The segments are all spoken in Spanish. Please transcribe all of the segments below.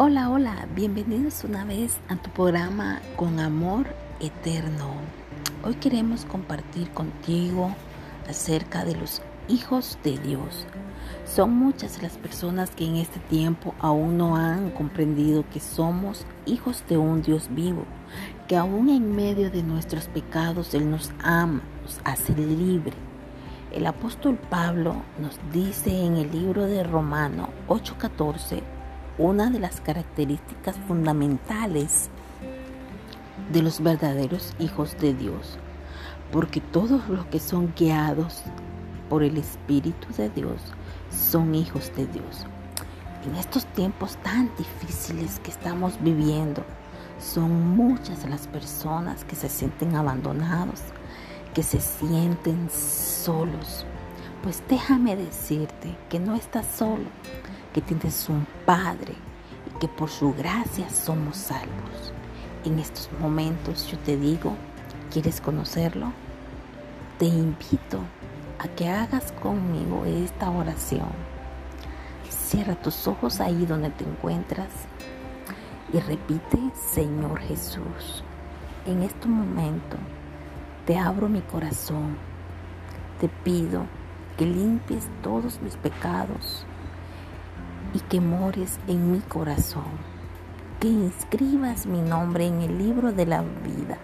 Hola, hola, bienvenidos una vez a tu programa Con Amor Eterno. Hoy queremos compartir contigo acerca de los hijos de Dios. Son muchas las personas que en este tiempo aún no han comprendido que somos hijos de un Dios vivo, que aún en medio de nuestros pecados Él nos ama, nos hace libre. El apóstol Pablo nos dice en el libro de Romano 8:14, una de las características fundamentales de los verdaderos hijos de Dios, porque todos los que son guiados por el Espíritu de Dios son hijos de Dios. En estos tiempos tan difíciles que estamos viviendo, son muchas las personas que se sienten abandonados, que se sienten solos. Pues déjame decirte que no estás solo, que tienes un Padre y que por su gracia somos salvos. En estos momentos yo te digo, ¿quieres conocerlo? Te invito a que hagas conmigo esta oración. Cierra tus ojos ahí donde te encuentras y repite, Señor Jesús, en este momento te abro mi corazón. Te pido que limpies todos mis pecados y que mores en mi corazón, que inscribas mi nombre en el libro de la vida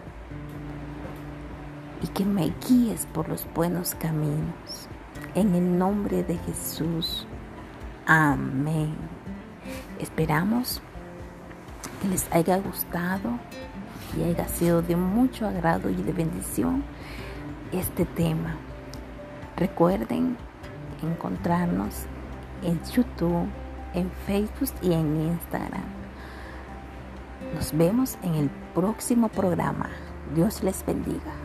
y que me guíes por los buenos caminos. En el nombre de Jesús. Amén. Esperamos que les haya gustado y haya sido de mucho agrado y de bendición este tema. Recuerden encontrarnos en YouTube, en Facebook y en Instagram. Nos vemos en el próximo programa. Dios les bendiga.